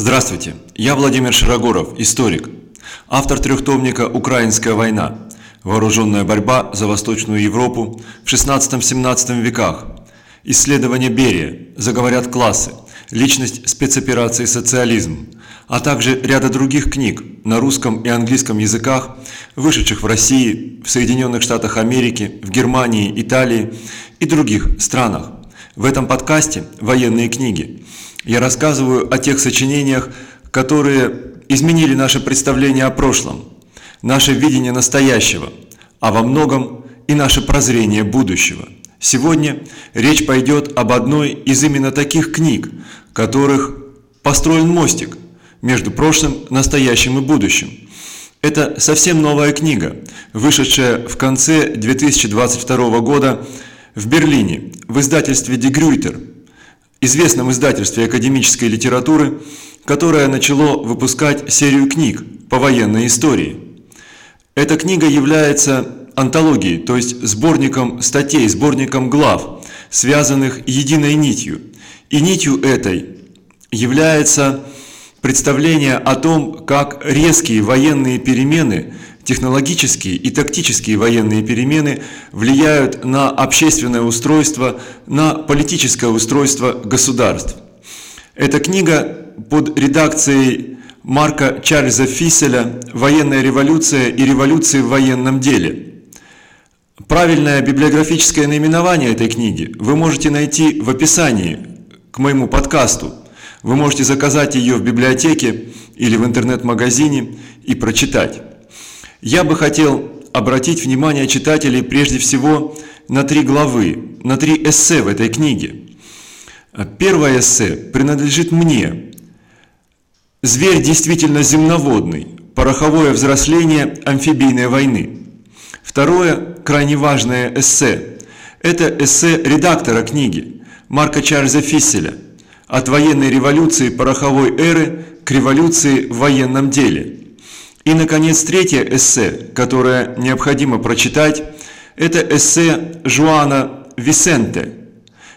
Здравствуйте, я Владимир Широгоров, историк, автор трехтомника «Украинская война. Вооруженная борьба за Восточную Европу в 16-17 веках», исследование Берия, заговорят классы, личность спецоперации «Социализм», а также ряда других книг на русском и английском языках, вышедших в России, в Соединенных Штатах Америки, в Германии, Италии и других странах. В этом подкасте «Военные книги» я рассказываю о тех сочинениях, которые изменили наше представление о прошлом, наше видение настоящего, а во многом и наше прозрение будущего. Сегодня речь пойдет об одной из именно таких книг, которых построен мостик между прошлым, настоящим и будущим. Это совсем новая книга, вышедшая в конце 2022 года в Берлине в издательстве «Дегрюйтер», известном издательстве академической литературы, которое начало выпускать серию книг по военной истории. Эта книга является антологией, то есть сборником статей, сборником глав, связанных единой нитью. И нитью этой является представление о том, как резкие военные перемены – Технологические и тактические военные перемены влияют на общественное устройство, на политическое устройство государств. Эта книга под редакцией Марка Чарльза Фисселя «Военная революция и революции в военном деле». Правильное библиографическое наименование этой книги вы можете найти в описании к моему подкасту. Вы можете заказать ее в библиотеке или в интернет-магазине и прочитать. Я бы хотел обратить внимание читателей прежде всего на три главы, на три эссе в этой книге. Первое эссе принадлежит мне. Зверь действительно земноводный. Пороховое взросление амфибийной войны. Второе, крайне важное эссе. Это эссе редактора книги Марка Чарльза Фисселя «От военной революции пороховой эры к революции в военном деле». И, наконец, третье эссе, которое необходимо прочитать, это эссе Жуана Висенте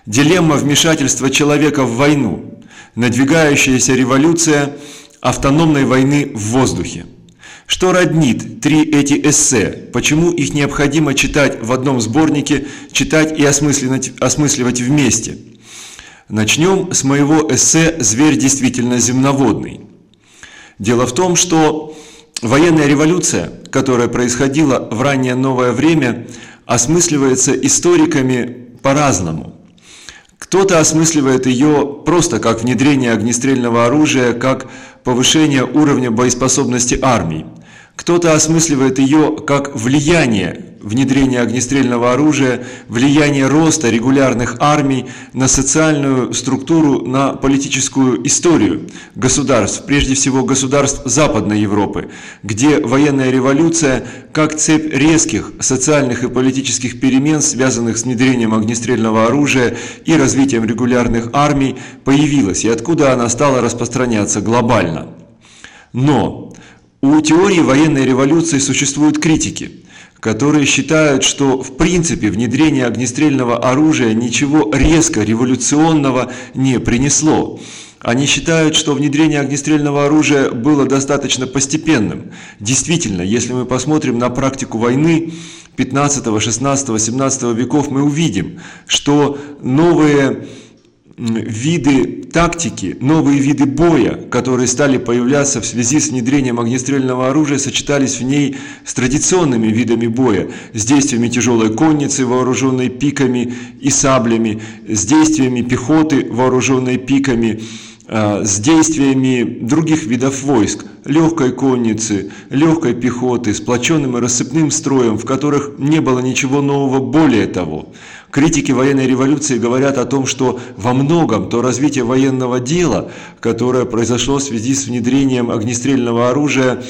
«Дилемма вмешательства человека в войну. Надвигающаяся революция автономной войны в воздухе». Что роднит три эти эссе? Почему их необходимо читать в одном сборнике, читать и осмысливать, осмысливать вместе? Начнем с моего эссе «Зверь действительно земноводный». Дело в том, что Военная революция, которая происходила в раннее новое время, осмысливается историками по-разному. Кто-то осмысливает ее просто как внедрение огнестрельного оружия, как повышение уровня боеспособности армии. Кто-то осмысливает ее как влияние внедрения огнестрельного оружия, влияние роста регулярных армий на социальную структуру, на политическую историю государств, прежде всего государств Западной Европы, где военная революция как цепь резких социальных и политических перемен, связанных с внедрением огнестрельного оружия и развитием регулярных армий, появилась и откуда она стала распространяться глобально. Но у теории военной революции существуют критики, которые считают, что в принципе внедрение огнестрельного оружия ничего резко революционного не принесло. Они считают, что внедрение огнестрельного оружия было достаточно постепенным. Действительно, если мы посмотрим на практику войны 15, 16, 17 веков, мы увидим, что новые виды тактики, новые виды боя, которые стали появляться в связи с внедрением огнестрельного оружия, сочетались в ней с традиционными видами боя, с действиями тяжелой конницы, вооруженной пиками и саблями, с действиями пехоты, вооруженной пиками, с действиями других видов войск, легкой конницы, легкой пехоты, сплоченным и рассыпным строем, в которых не было ничего нового более того. Критики военной революции говорят о том, что во многом то развитие военного дела, которое произошло в связи с внедрением огнестрельного оружия,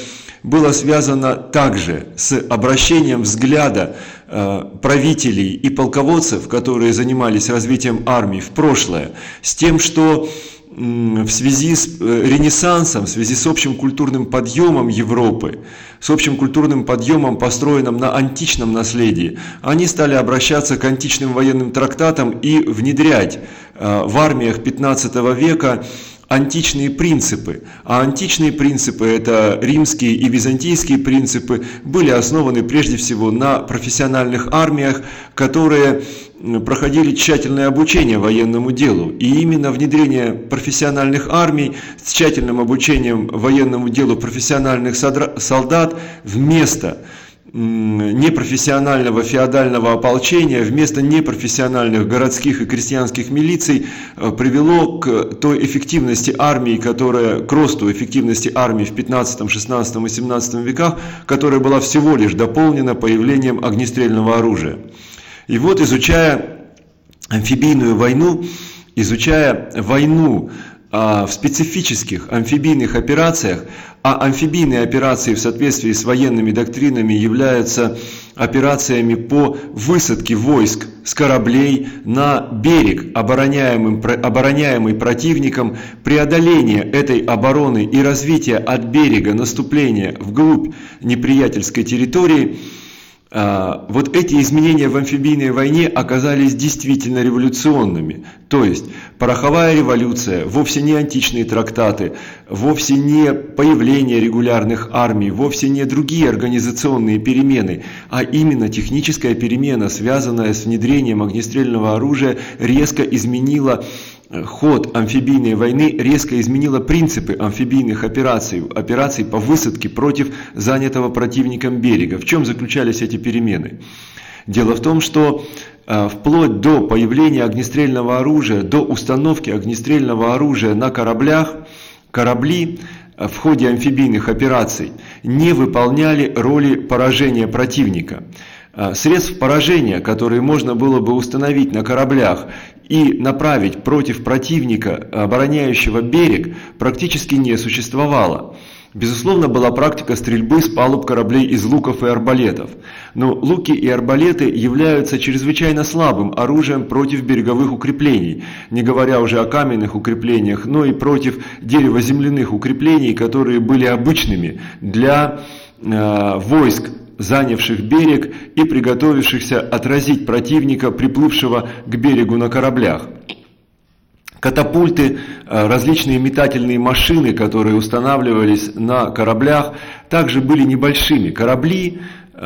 было связано также с обращением взгляда э, правителей и полководцев, которые занимались развитием армии в прошлое, с тем, что в связи с э, Ренессансом, в связи с общим культурным подъемом Европы, с общим культурным подъемом, построенным на античном наследии, они стали обращаться к античным военным трактатам и внедрять э, в армиях 15 века античные принципы. А античные принципы, это римские и византийские принципы, были основаны прежде всего на профессиональных армиях, которые проходили тщательное обучение военному делу. И именно внедрение профессиональных армий с тщательным обучением военному делу профессиональных солдат вместо непрофессионального феодального ополчения вместо непрофессиональных городских и крестьянских милиций э, привело к той эффективности армии, которая, к росту эффективности армии в 15, 16 и 17 веках, которая была всего лишь дополнена появлением огнестрельного оружия. И вот изучая амфибийную войну, изучая войну в специфических амфибийных операциях, а амфибийные операции в соответствии с военными доктринами являются операциями по высадке войск с кораблей на берег, обороняемым, обороняемый противником, преодоление этой обороны и развитие от берега наступления вглубь неприятельской территории – а, вот эти изменения в амфибийной войне оказались действительно революционными. То есть пороховая революция, вовсе не античные трактаты, вовсе не появление регулярных армий, вовсе не другие организационные перемены, а именно техническая перемена, связанная с внедрением огнестрельного оружия, резко изменила ход амфибийной войны резко изменила принципы амфибийных операций, операций по высадке против занятого противником берега. В чем заключались эти перемены? Дело в том, что э, вплоть до появления огнестрельного оружия, до установки огнестрельного оружия на кораблях, корабли э, в ходе амфибийных операций не выполняли роли поражения противника. Э, средств поражения, которые можно было бы установить на кораблях и направить против противника, обороняющего берег, практически не существовало. Безусловно, была практика стрельбы с палуб кораблей из луков и арбалетов. Но луки и арбалеты являются чрезвычайно слабым оружием против береговых укреплений, не говоря уже о каменных укреплениях, но и против дерево-земляных укреплений, которые были обычными для э, войск занявших берег и приготовившихся отразить противника, приплывшего к берегу на кораблях. Катапульты, э, различные метательные машины, которые устанавливались на кораблях, также были небольшими. Корабли э,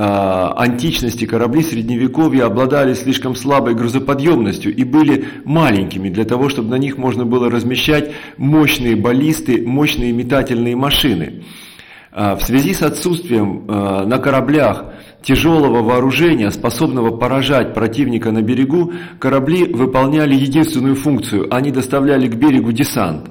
античности, корабли средневековья обладали слишком слабой грузоподъемностью и были маленькими для того, чтобы на них можно было размещать мощные баллисты, мощные метательные машины. А, в связи с отсутствием а, на кораблях тяжелого вооружения, способного поражать противника на берегу, корабли выполняли единственную функцию – они доставляли к берегу десант.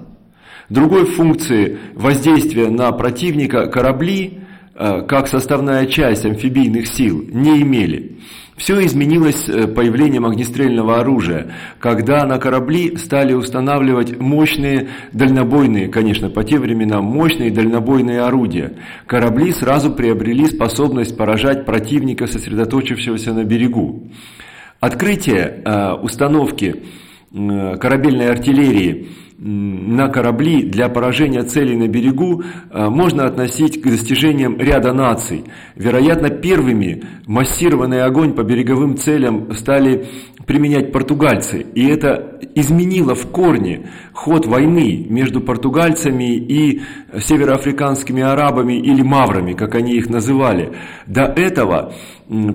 Другой функции воздействия на противника корабли, как составная часть амфибийных сил, не имели. Все изменилось э, появлением огнестрельного оружия, когда на корабли стали устанавливать мощные дальнобойные, конечно, по тем временам, мощные дальнобойные орудия. Корабли сразу приобрели способность поражать противника, сосредоточившегося на берегу. Открытие э, установки э, корабельной артиллерии на корабли для поражения целей на берегу э, можно относить к достижениям ряда наций. Вероятно, первыми массированный огонь по береговым целям стали применять португальцы. И это изменило в корне ход войны между португальцами и североафриканскими арабами или маврами, как они их называли. До этого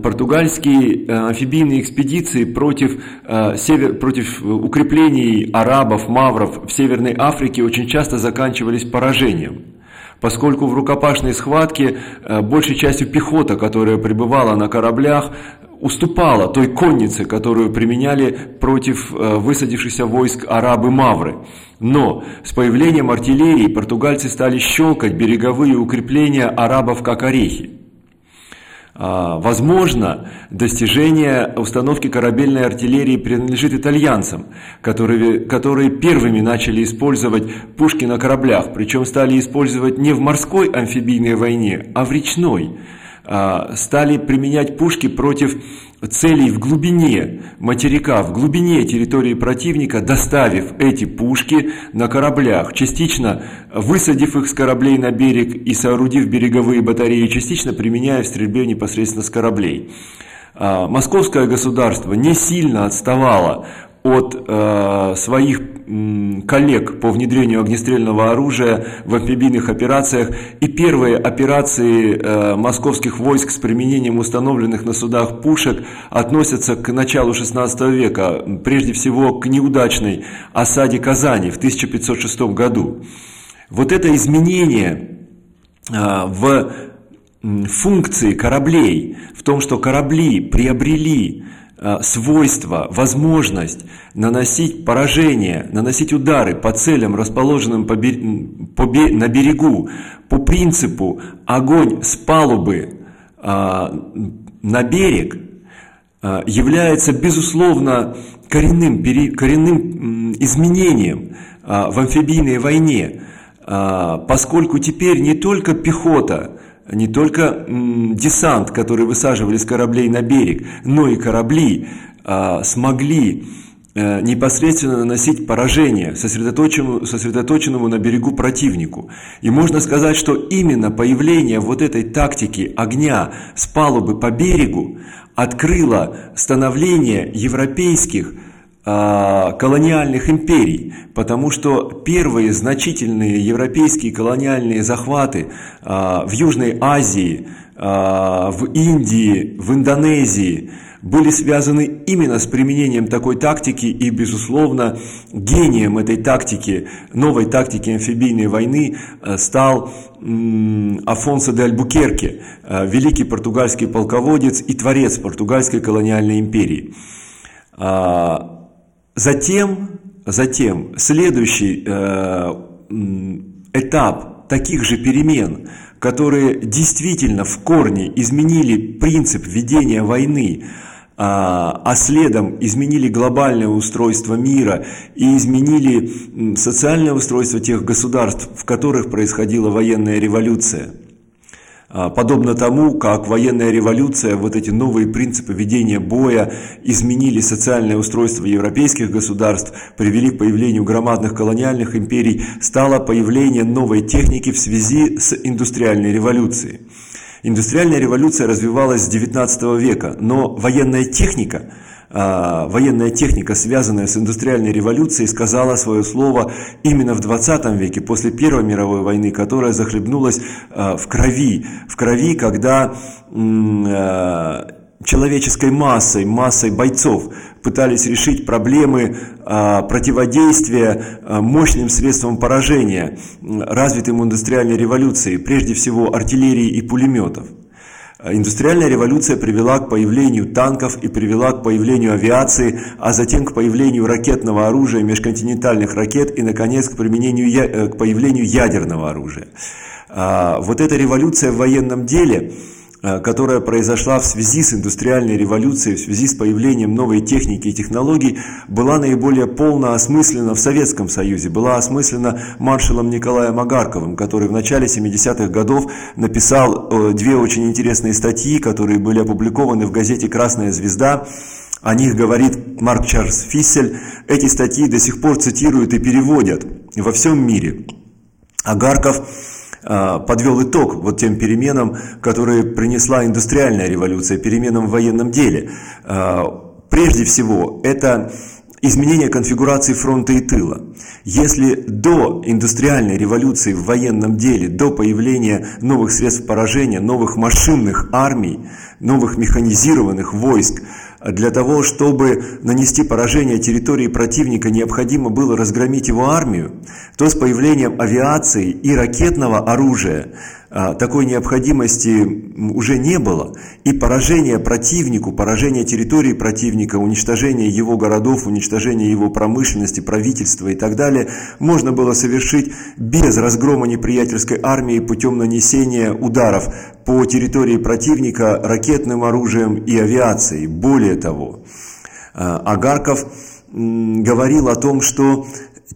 португальские э, амфибийные экспедиции против, э, север, против укреплений арабов, мавров в Северной Африке очень часто заканчивались поражением поскольку в рукопашной схватке э, большей частью пехота, которая пребывала на кораблях, уступала той коннице, которую применяли против э, высадившихся войск арабы-мавры. Но с появлением артиллерии португальцы стали щелкать береговые укрепления арабов как орехи. А, возможно, достижение установки корабельной артиллерии принадлежит итальянцам, которые, которые первыми начали использовать пушки на кораблях, причем стали использовать не в морской амфибийной войне, а в речной. А, стали применять пушки против целей в глубине материка, в глубине территории противника, доставив эти пушки на кораблях, частично высадив их с кораблей на берег и соорудив береговые батареи, частично применяя в стрельбе непосредственно с кораблей. А, московское государство не сильно отставало от э, своих м, коллег по внедрению огнестрельного оружия в амфибийных операциях и первые операции э, московских войск с применением установленных на судах пушек относятся к началу XVI века, прежде всего к неудачной осаде Казани в 1506 году. Вот это изменение э, в функции кораблей, в том, что корабли приобрели свойство, возможность наносить поражения, наносить удары по целям, расположенным по, по, на берегу, по принципу огонь с палубы а, на берег, а, является, безусловно, коренным, коренным изменением а, в амфибийной войне, а, поскольку теперь не только пехота, не только десант, который высаживали с кораблей на берег, но и корабли а, смогли а, непосредственно наносить поражение сосредоточенному, сосредоточенному на берегу противнику. И можно сказать, что именно появление вот этой тактики огня с палубы по берегу открыло становление европейских колониальных империй, потому что первые значительные европейские колониальные захваты а, в Южной Азии, а, в Индии, в Индонезии были связаны именно с применением такой тактики и, безусловно, гением этой тактики, новой тактики амфибийной войны стал Афонсо де Альбукерке, великий португальский полководец и творец португальской колониальной империи. Затем, затем следующий э, этап таких же перемен, которые действительно в корне изменили принцип ведения войны, а, а следом изменили глобальное устройство мира и изменили социальное устройство тех государств, в которых происходила военная революция – подобно тому, как военная революция, вот эти новые принципы ведения боя изменили социальное устройство европейских государств, привели к появлению громадных колониальных империй, стало появление новой техники в связи с индустриальной революцией. Индустриальная революция развивалась с XIX века, но военная техника – а, военная техника, связанная с индустриальной революцией, сказала свое слово именно в 20 веке, после Первой мировой войны, которая захлебнулась а, в крови. В крови, когда а, человеческой массой, массой бойцов пытались решить проблемы противодействия мощным средствам поражения, развитым индустриальной революцией, прежде всего артиллерии и пулеметов. Индустриальная революция привела к появлению танков и привела к появлению авиации, а затем к появлению ракетного оружия, межконтинентальных ракет и, наконец, к, применению, э, к появлению ядерного оружия. А, вот эта революция в военном деле – которая произошла в связи с индустриальной революцией, в связи с появлением новой техники и технологий, была наиболее полно осмыслена в Советском Союзе, была осмыслена маршалом Николаем Агарковым, который в начале 70-х годов написал э, две очень интересные статьи, которые были опубликованы в газете «Красная звезда», о них говорит Марк Чарльз Фиссель. Эти статьи до сих пор цитируют и переводят во всем мире. Агарков подвел итог вот тем переменам, которые принесла индустриальная революция, переменам в военном деле. А, прежде всего, это изменение конфигурации фронта и тыла. Если до индустриальной революции в военном деле, до появления новых средств поражения, новых машинных армий, новых механизированных войск, для того, чтобы нанести поражение территории противника, необходимо было разгромить его армию, то с появлением авиации и ракетного оружия такой необходимости уже не было, и поражение противнику, поражение территории противника, уничтожение его городов, уничтожение его промышленности, правительства и так далее, можно было совершить без разгрома неприятельской армии путем нанесения ударов по территории противника ракетным оружием и авиацией. Более того, а, Агарков говорил о том, что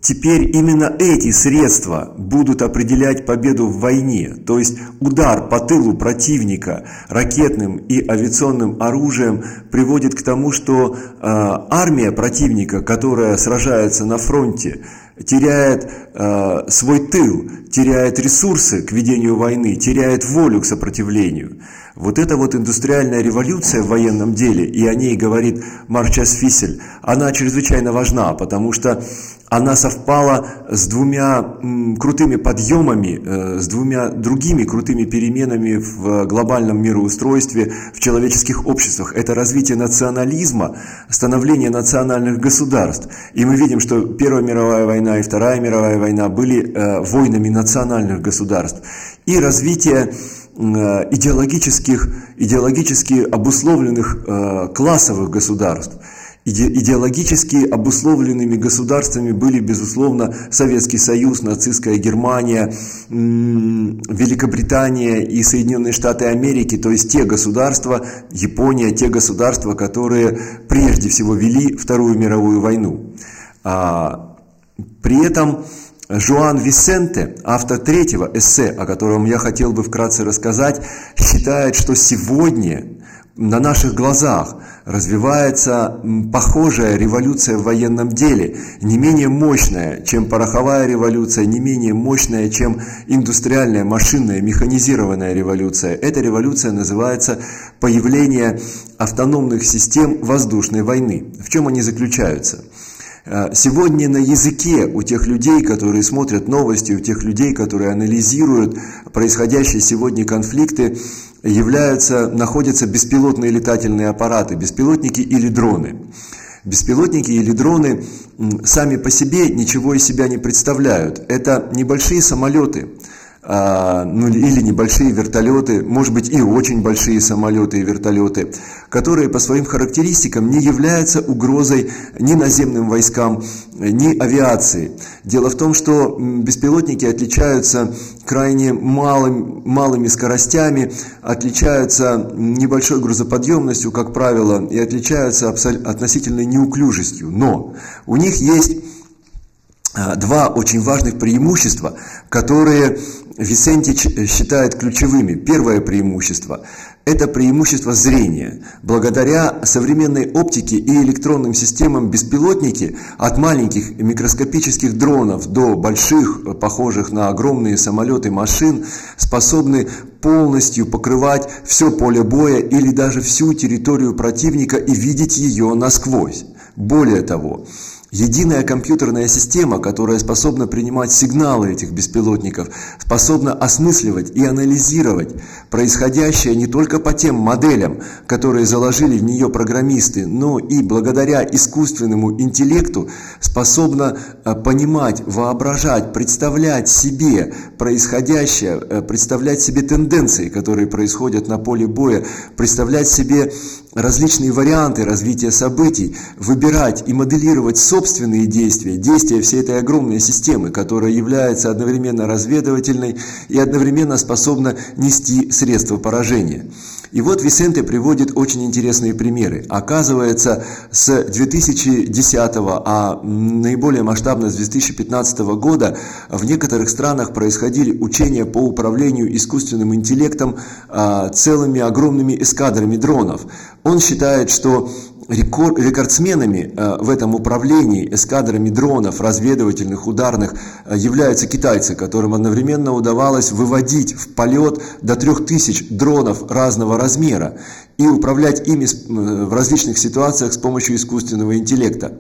Теперь именно эти средства будут определять победу в войне, то есть удар по тылу противника ракетным и авиационным оружием приводит к тому, что э, армия противника, которая сражается на фронте, теряет э, свой тыл, теряет ресурсы к ведению войны, теряет волю к сопротивлению. Вот эта вот индустриальная революция в военном деле, и о ней говорит Марчас Фисель, она чрезвычайно важна, потому что она совпала с двумя крутыми подъемами, э, с двумя другими крутыми переменами в глобальном мироустройстве, в человеческих обществах. Это развитие национализма, становление национальных государств. И мы видим, что Первая мировая война и Вторая мировая война были э, войнами национальных государств. И развитие идеологических, идеологически обусловленных классовых государств – Идеологически обусловленными государствами были, безусловно, Советский Союз, нацистская Германия, Великобритания и Соединенные Штаты Америки, то есть те государства, Япония, те государства, которые прежде всего вели Вторую мировую войну. А, при этом Жуан Висенте, автор третьего эссе, о котором я хотел бы вкратце рассказать, считает, что сегодня на наших глазах развивается похожая революция в военном деле, не менее мощная, чем пороховая революция, не менее мощная, чем индустриальная, машинная, механизированная революция. Эта революция называется появление автономных систем воздушной войны. В чем они заключаются? Э, сегодня на языке у тех людей, которые смотрят новости, у тех людей, которые анализируют происходящие сегодня конфликты, являются, находятся беспилотные летательные аппараты, беспилотники или дроны. Беспилотники или дроны сами по себе ничего из себя не представляют. Это небольшие самолеты, ну, или небольшие вертолеты, может быть и очень большие самолеты и вертолеты, которые по своим характеристикам не являются угрозой ни наземным войскам, ни авиации. Дело в том, что беспилотники отличаются крайне малым, малыми скоростями, отличаются небольшой грузоподъемностью, как правило, и отличаются относительной неуклюжестью. Но у них есть а, два очень важных преимущества, которые Висентич считает ключевыми. Первое преимущество – это преимущество зрения. Благодаря современной оптике и электронным системам беспилотники от маленьких микроскопических дронов до больших, похожих на огромные самолеты машин, способны полностью покрывать все поле боя или даже всю территорию противника и видеть ее насквозь. Более того, Единая компьютерная система, которая способна принимать сигналы этих беспилотников, способна осмысливать и анализировать происходящее не только по тем моделям, которые заложили в нее программисты, но и благодаря искусственному интеллекту способна э, понимать, воображать, представлять себе происходящее, э, представлять себе тенденции, которые происходят на поле боя, представлять себе различные варианты развития событий, выбирать и моделировать собственные действия, действия всей этой огромной системы, которая является одновременно разведывательной и одновременно способна нести средства поражения. И вот Висенте приводит очень интересные примеры. Оказывается, с 2010, а наиболее масштабно с 2015 года в некоторых странах происходили учения по управлению искусственным интеллектом а, целыми огромными эскадрами дронов. Он считает, что рекорд, рекордсменами э, в этом управлении эскадрами дронов, разведывательных, ударных э, являются китайцы, которым одновременно удавалось выводить в полет до 3000 дронов разного размера и управлять ими э, в различных ситуациях с помощью искусственного интеллекта.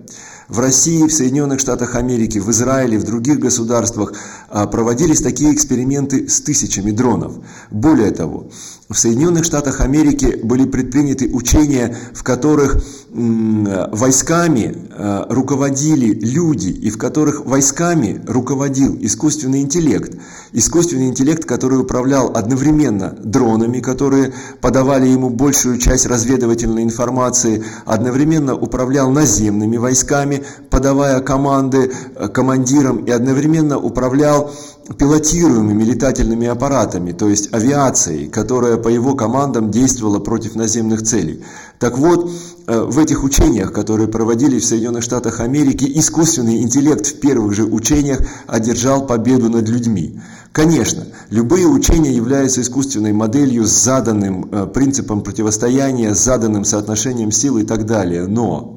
В России, в Соединенных Штатах Америки, в Израиле, в других государствах проводились такие эксперименты с тысячами дронов. Более того, в Соединенных Штатах Америки были предприняты учения, в которых войсками э, руководили люди, и в которых войсками руководил искусственный интеллект. Искусственный интеллект, который управлял одновременно дронами, которые подавали ему большую часть разведывательной информации, одновременно управлял наземными войсками, подавая команды э, командирам, и одновременно управлял пилотируемыми летательными аппаратами, то есть авиацией, которая по его командам действовала против наземных целей. Так вот, э, в этих учениях, которые проводились в Соединенных Штатах Америки, искусственный интеллект в первых же учениях одержал победу над людьми. Конечно, любые учения являются искусственной моделью с заданным э, принципом противостояния, с заданным соотношением сил и так далее, но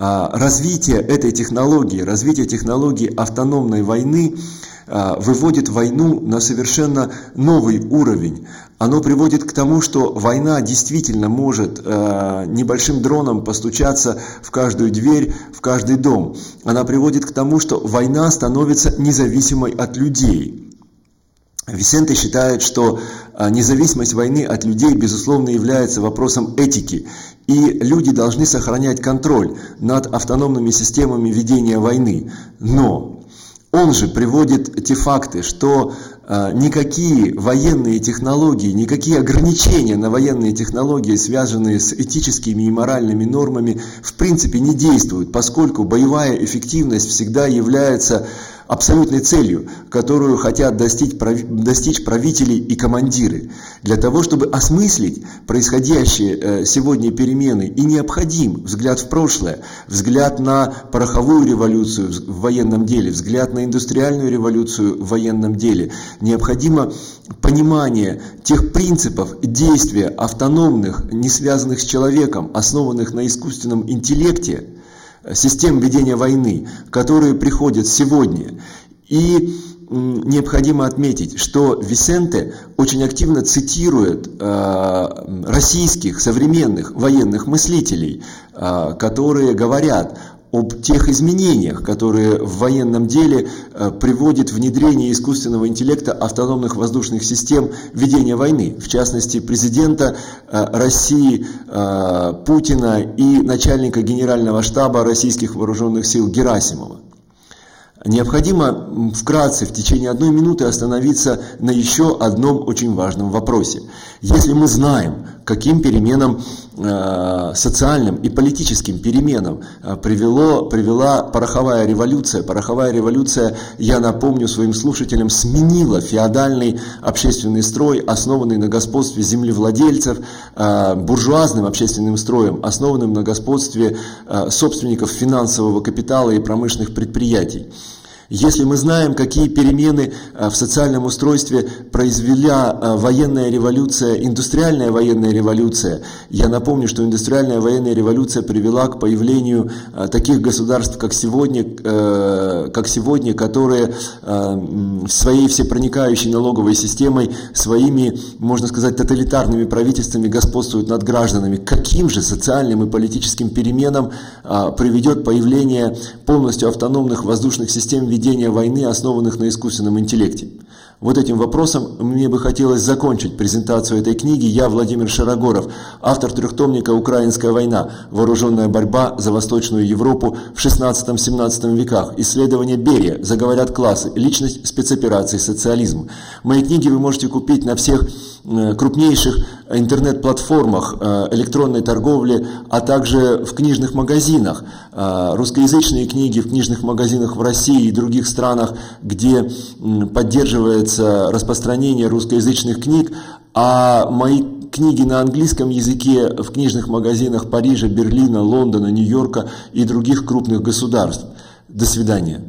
развитие этой технологии, развитие технологии автономной войны а, выводит войну на совершенно новый уровень. Оно приводит к тому, что война действительно может а, небольшим дроном постучаться в каждую дверь, в каждый дом. Она приводит к тому, что война становится независимой от людей. Висенте считает, что независимость войны от людей, безусловно, является вопросом этики и люди должны сохранять контроль над автономными системами ведения войны. Но он же приводит те факты, что э, никакие военные технологии, никакие ограничения на военные технологии, связанные с этическими и моральными нормами, в принципе не действуют, поскольку боевая эффективность всегда является абсолютной целью, которую хотят достичь, правители и командиры. Для того, чтобы осмыслить происходящие э, сегодня перемены, и необходим взгляд в прошлое, взгляд на пороховую революцию в военном деле, взгляд на индустриальную революцию в военном деле. Необходимо понимание тех принципов действия автономных, не связанных с человеком, основанных на искусственном интеллекте, систем ведения войны, которые приходят сегодня. И необходимо отметить, что Висенте очень активно цитирует э, российских современных военных мыслителей, э, которые говорят об тех изменениях, которые в военном деле э, приводит внедрение искусственного интеллекта автономных воздушных систем ведения войны, в частности президента э, России э, Путина и начальника генерального штаба российских вооруженных сил Герасимова. Необходимо вкратце в течение одной минуты остановиться на еще одном очень важном вопросе. Если мы знаем, каким переменам, э, социальным и политическим переменам э, привело, привела пороховая революция, пороховая революция, я напомню своим слушателям, сменила феодальный общественный строй, основанный на господстве землевладельцев, э, буржуазным общественным строем, основанным на господстве собственников финансового капитала и промышленных предприятий. Если мы знаем, какие перемены э, в социальном устройстве произвела э, военная революция, индустриальная военная революция, я напомню, что индустриальная военная революция привела к появлению э, таких государств, как сегодня, как сегодня которые своей всепроникающей налоговой системой, своими, можно сказать, тоталитарными правительствами господствуют над гражданами. Каким же социальным и политическим переменам приведет появление полностью автономных воздушных систем ведения войны, основанных на искусственном интеллекте. Вот этим вопросом мне бы хотелось закончить презентацию этой книги. Я Владимир Шарогоров, автор трехтомника «Украинская война. Вооруженная борьба за Восточную Европу в 16-17 веках. Исследование Берия. Заговорят классы. Личность спецоперации. Социализм». Мои книги вы можете купить на всех крупнейших интернет-платформах э, электронной торговли, а также в книжных магазинах. Э, русскоязычные книги в книжных магазинах в России и других странах, где поддерживается распространение русскоязычных книг, а мои книги на английском языке в книжных магазинах Парижа, Берлина, Лондона, Нью-Йорка и других крупных государств. До свидания.